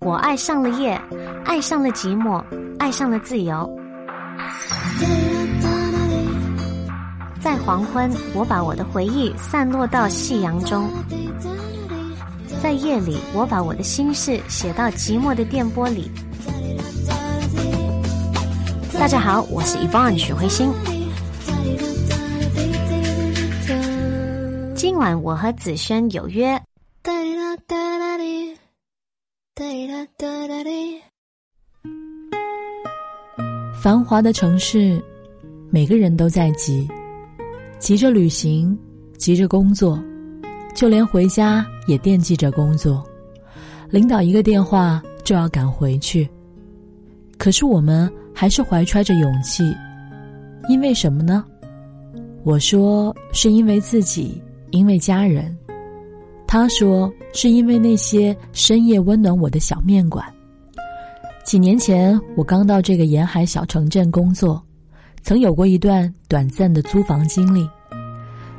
我爱上了夜，爱上了寂寞，爱上了自由。在黄昏，我把我的回忆散落到夕阳中；在夜里，我把我的心事写到寂寞的电波里。大家好，我是 Evon 许慧欣。今晚我和子轩有约。繁华的城市，每个人都在急，急着旅行，急着工作，就连回家也惦记着工作。领导一个电话就要赶回去，可是我们还是怀揣着勇气，因为什么呢？我说是因为自己，因为家人。他说是因为那些深夜温暖我的小面馆。几年前，我刚到这个沿海小城镇工作，曾有过一段短暂的租房经历。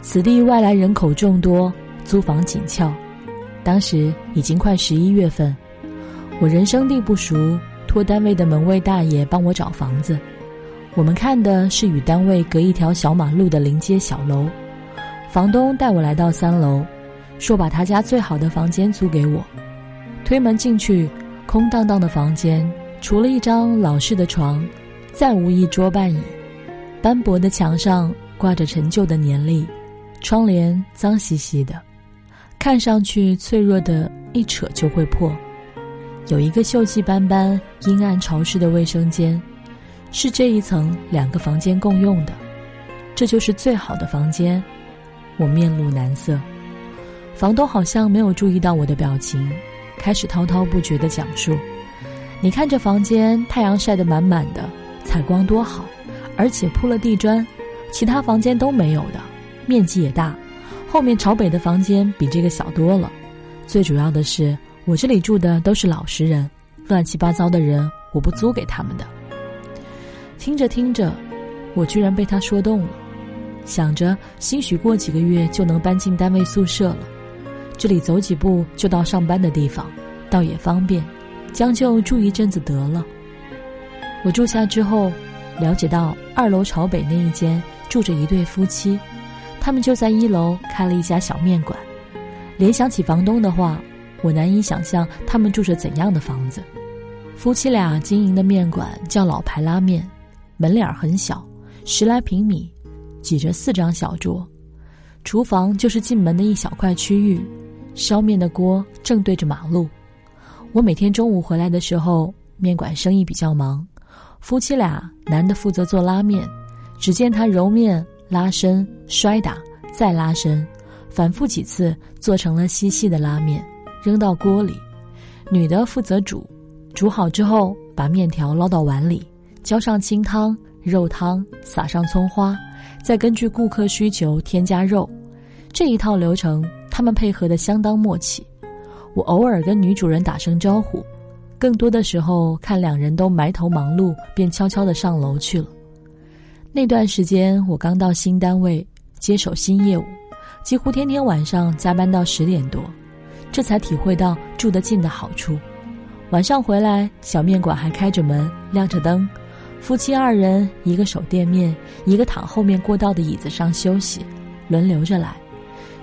此地外来人口众多，租房紧俏。当时已经快十一月份，我人生地不熟，托单位的门卫大爷帮我找房子。我们看的是与单位隔一条小马路的临街小楼。房东带我来到三楼，说把他家最好的房间租给我。推门进去。空荡荡的房间，除了一张老式的床，再无一桌半椅。斑驳的墙上挂着陈旧的年历，窗帘脏兮兮的，看上去脆弱的，一扯就会破。有一个锈迹斑斑、阴暗潮湿的卫生间，是这一层两个房间共用的。这就是最好的房间。我面露难色，房东好像没有注意到我的表情。开始滔滔不绝的讲述，你看这房间，太阳晒得满满的，采光多好，而且铺了地砖，其他房间都没有的，面积也大。后面朝北的房间比这个小多了。最主要的是，我这里住的都是老实人，乱七八糟的人我不租给他们的。听着听着，我居然被他说动了，想着兴许过几个月就能搬进单位宿舍了。这里走几步就到上班的地方，倒也方便，将就住一阵子得了。我住下之后，了解到二楼朝北那一间住着一对夫妻，他们就在一楼开了一家小面馆。联想起房东的话，我难以想象他们住着怎样的房子。夫妻俩经营的面馆叫老牌拉面，门脸很小，十来平米，挤着四张小桌，厨房就是进门的一小块区域。烧面的锅正对着马路，我每天中午回来的时候，面馆生意比较忙，夫妻俩男的负责做拉面，只见他揉面、拉伸、摔打，再拉伸，反复几次做成了细细的拉面，扔到锅里；女的负责煮，煮好之后把面条捞到碗里，浇上清汤、肉汤，撒上葱花，再根据顾客需求添加肉，这一套流程。他们配合的相当默契，我偶尔跟女主人打声招呼，更多的时候看两人都埋头忙碌，便悄悄的上楼去了。那段时间我刚到新单位，接手新业务，几乎天天晚上加班到十点多，这才体会到住得近的好处。晚上回来，小面馆还开着门，亮着灯，夫妻二人一个守店面，一个躺后面过道的椅子上休息，轮流着来。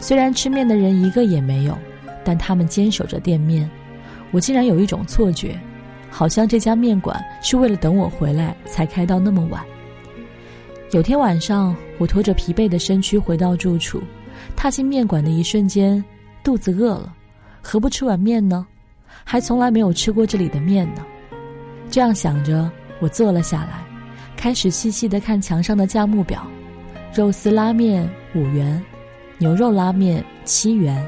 虽然吃面的人一个也没有，但他们坚守着店面。我竟然有一种错觉，好像这家面馆是为了等我回来才开到那么晚。有天晚上，我拖着疲惫的身躯回到住处，踏进面馆的一瞬间，肚子饿了，何不吃碗面呢？还从来没有吃过这里的面呢。这样想着，我坐了下来，开始细细的看墙上的价目表：肉丝拉面五元。牛肉拉面七元，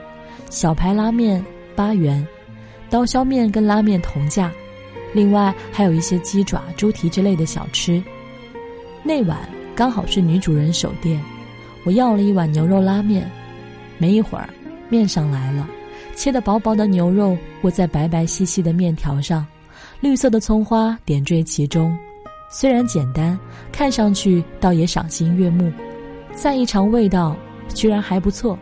小排拉面八元，刀削面跟拉面同价，另外还有一些鸡爪、猪蹄之类的小吃。那晚刚好是女主人守店，我要了一碗牛肉拉面。没一会儿，面上来了，切的薄薄的牛肉卧在白白细细的面条上，绿色的葱花点缀其中。虽然简单，看上去倒也赏心悦目。再一尝味道。居然还不错，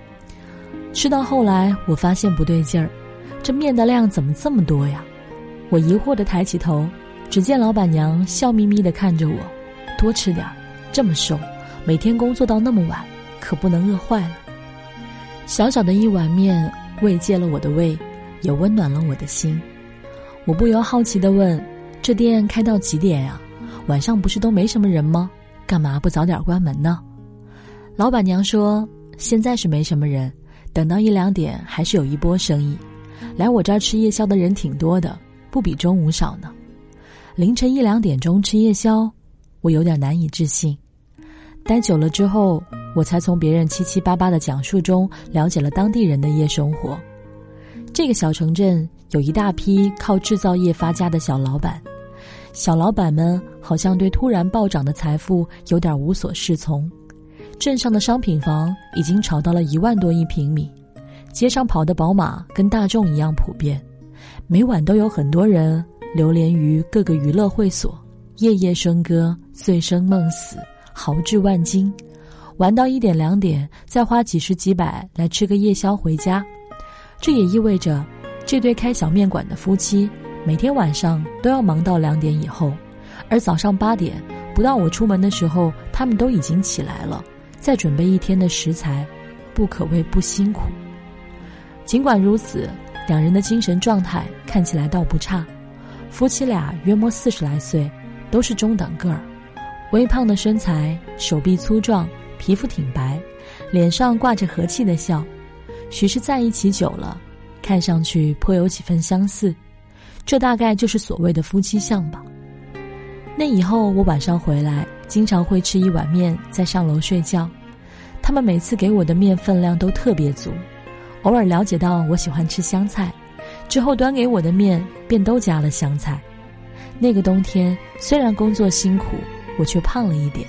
吃到后来我发现不对劲儿，这面的量怎么这么多呀？我疑惑的抬起头，只见老板娘笑眯眯的看着我：“多吃点儿，这么瘦，每天工作到那么晚，可不能饿坏了。”小小的一碗面慰藉了我的胃，也温暖了我的心。我不由好奇的问：“这店开到几点呀？晚上不是都没什么人吗？干嘛不早点关门呢？”老板娘说：“现在是没什么人，等到一两点还是有一波生意。来我这儿吃夜宵的人挺多的，不比中午少呢。凌晨一两点钟吃夜宵，我有点难以置信。待久了之后，我才从别人七七八八的讲述中了解了当地人的夜生活。这个小城镇有一大批靠制造业发家的小老板，小老板们好像对突然暴涨的财富有点无所适从。”镇上的商品房已经炒到了一万多一平米，街上跑的宝马跟大众一样普遍，每晚都有很多人流连于各个娱乐会所，夜夜笙歌，醉生梦死，豪掷万金，玩到一点两点，再花几十几百来吃个夜宵回家。这也意味着，这对开小面馆的夫妻每天晚上都要忙到两点以后，而早上八点不到我出门的时候，他们都已经起来了。再准备一天的食材，不可谓不辛苦。尽管如此，两人的精神状态看起来倒不差。夫妻俩约莫四十来岁，都是中等个儿，微胖的身材，手臂粗壮，皮肤挺白，脸上挂着和气的笑。许是在一起久了，看上去颇有几分相似。这大概就是所谓的夫妻相吧。那以后我晚上回来。经常会吃一碗面，再上楼睡觉。他们每次给我的面分量都特别足。偶尔了解到我喜欢吃香菜，之后端给我的面便都加了香菜。那个冬天虽然工作辛苦，我却胖了一点。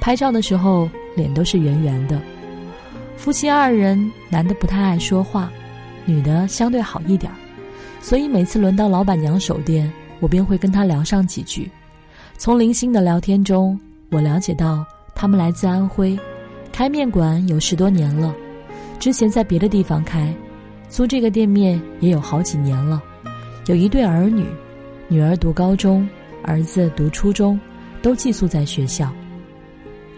拍照的时候脸都是圆圆的。夫妻二人，男的不太爱说话，女的相对好一点，所以每次轮到老板娘守店，我便会跟她聊上几句。从零星的聊天中。我了解到，他们来自安徽，开面馆有十多年了，之前在别的地方开，租这个店面也有好几年了，有一对儿女，女儿读高中，儿子读初中，都寄宿在学校。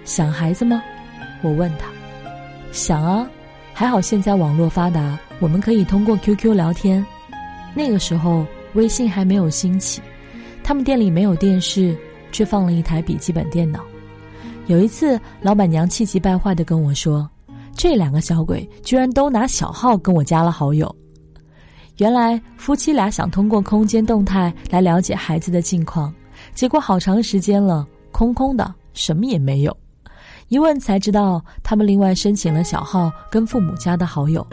想孩子吗？我问他。想啊，还好现在网络发达，我们可以通过 QQ 聊天。那个时候微信还没有兴起，他们店里没有电视。却放了一台笔记本电脑。有一次，老板娘气急败坏的跟我说：“这两个小鬼居然都拿小号跟我加了好友。”原来夫妻俩想通过空间动态来了解孩子的近况，结果好长时间了，空空的，什么也没有。一问才知道，他们另外申请了小号跟父母加的好友。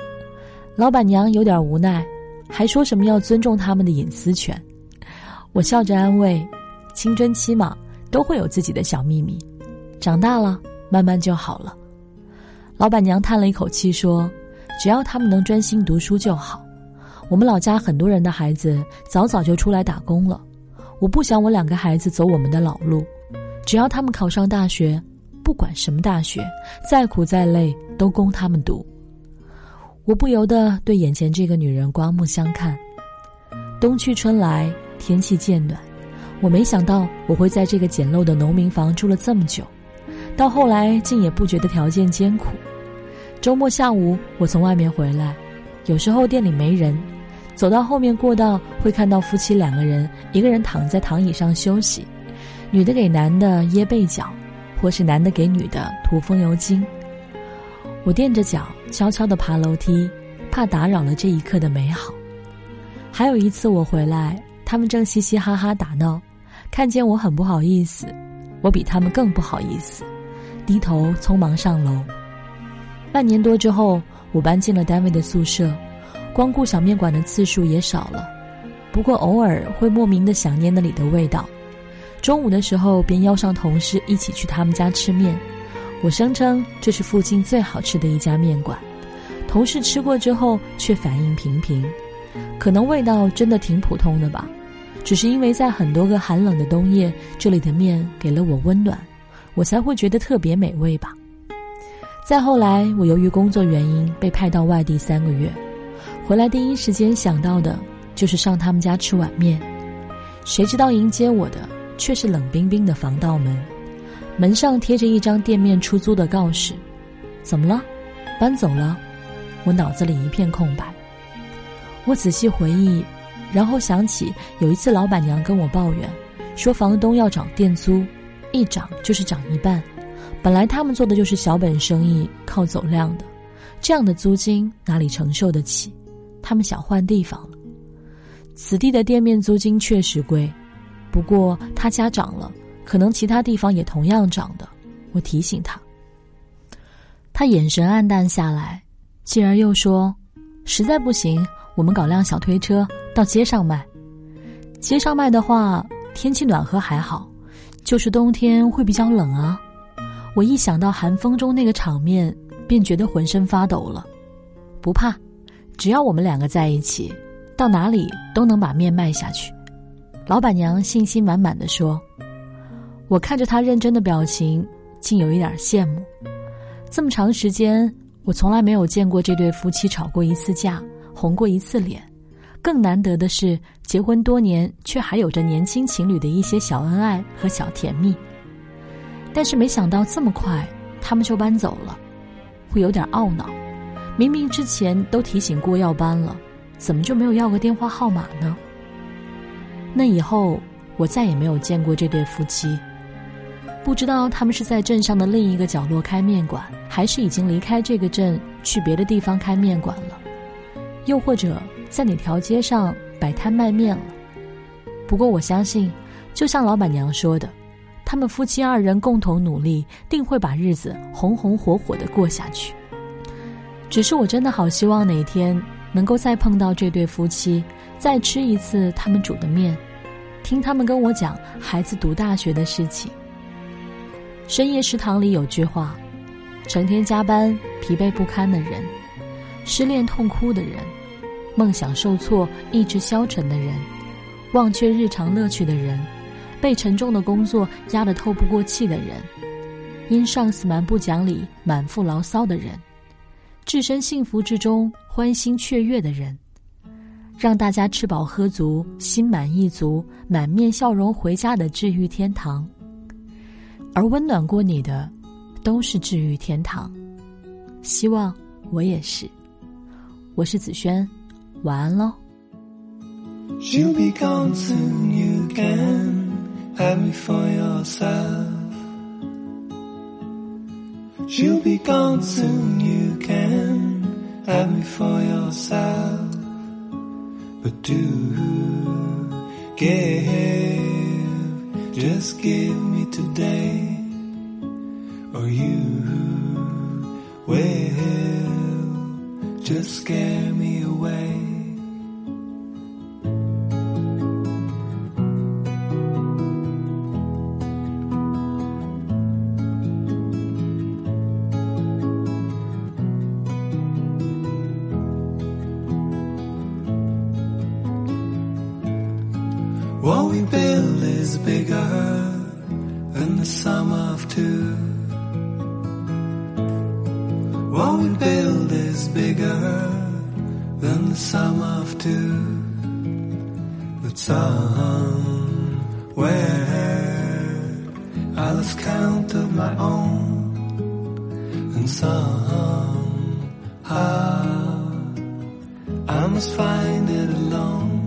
老板娘有点无奈，还说什么要尊重他们的隐私权。我笑着安慰。青春期嘛，都会有自己的小秘密，长大了慢慢就好了。老板娘叹了一口气说：“只要他们能专心读书就好。我们老家很多人的孩子早早就出来打工了，我不想我两个孩子走我们的老路。只要他们考上大学，不管什么大学，再苦再累都供他们读。”我不由得对眼前这个女人刮目相看。冬去春来，天气渐暖。我没想到我会在这个简陋的农民房住了这么久，到后来竟也不觉得条件艰苦。周末下午我从外面回来，有时候店里没人，走到后面过道会看到夫妻两个人，一个人躺在躺椅上休息，女的给男的掖被角，或是男的给女的涂风油精。我垫着脚悄悄地爬楼梯，怕打扰了这一刻的美好。还有一次我回来，他们正嘻嘻哈哈打闹。看见我很不好意思，我比他们更不好意思，低头匆忙上楼。半年多之后，我搬进了单位的宿舍，光顾小面馆的次数也少了。不过偶尔会莫名的想念那里的味道。中午的时候便邀上同事一起去他们家吃面，我声称这是附近最好吃的一家面馆。同事吃过之后却反应平平，可能味道真的挺普通的吧。只是因为在很多个寒冷的冬夜，这里的面给了我温暖，我才会觉得特别美味吧。再后来，我由于工作原因被派到外地三个月，回来第一时间想到的就是上他们家吃碗面，谁知道迎接我的却是冷冰冰的防盗门，门上贴着一张店面出租的告示。怎么了？搬走了？我脑子里一片空白。我仔细回忆，然后想起有一次老板娘跟我抱怨，说房东要涨店租，一涨就是涨一半。本来他们做的就是小本生意，靠走量的，这样的租金哪里承受得起？他们想换地方了。此地的店面租金确实贵，不过他家涨了，可能其他地方也同样涨的。我提醒他，他眼神黯淡下来，继而又说：“实在不行，我们搞辆小推车到街上卖。街上卖的话，天气暖和还好，就是冬天会比较冷啊。”我一想到寒风中那个场面，便觉得浑身发抖了。不怕，只要我们两个在一起。到哪里都能把面卖下去，老板娘信心满满的说：“我看着她认真的表情，竟有一点羡慕。这么长时间，我从来没有见过这对夫妻吵过一次架，红过一次脸。更难得的是，结婚多年却还有着年轻情侣的一些小恩爱和小甜蜜。但是没想到这么快，他们就搬走了，会有点懊恼。明明之前都提醒过要搬了。”怎么就没有要个电话号码呢？那以后我再也没有见过这对夫妻，不知道他们是在镇上的另一个角落开面馆，还是已经离开这个镇去别的地方开面馆了，又或者在哪条街上摆摊卖面了。不过我相信，就像老板娘说的，他们夫妻二人共同努力，定会把日子红红火火的过下去。只是我真的好希望哪天。能够再碰到这对夫妻，再吃一次他们煮的面，听他们跟我讲孩子读大学的事情。深夜食堂里有句话：成天加班、疲惫不堪的人，失恋痛哭的人，梦想受挫、意志消沉的人，忘却日常乐趣的人，被沉重的工作压得透不过气的人，因上司蛮不讲理、满腹牢骚的人。置身幸福之中，欢欣雀跃的人，让大家吃饱喝足、心满意足、满面笑容回家的治愈天堂。而温暖过你的，都是治愈天堂。希望我也是。我是子轩，晚安喽。She'll be gone soon, you can have me for yourself. But do give, just give me today, or you will just scare me away. What we build is bigger than the sum of two. But somewhere I lost count of my own, and somehow I must find it alone.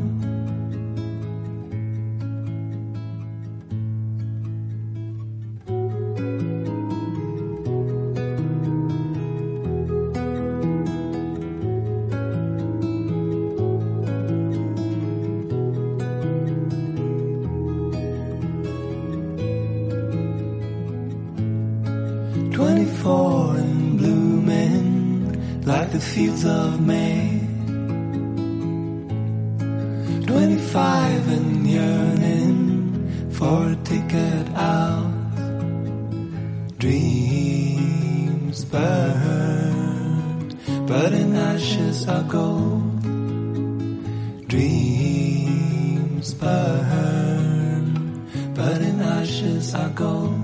Dreams burn, but in ashes are gold. Dreams burn, but in ashes are gold.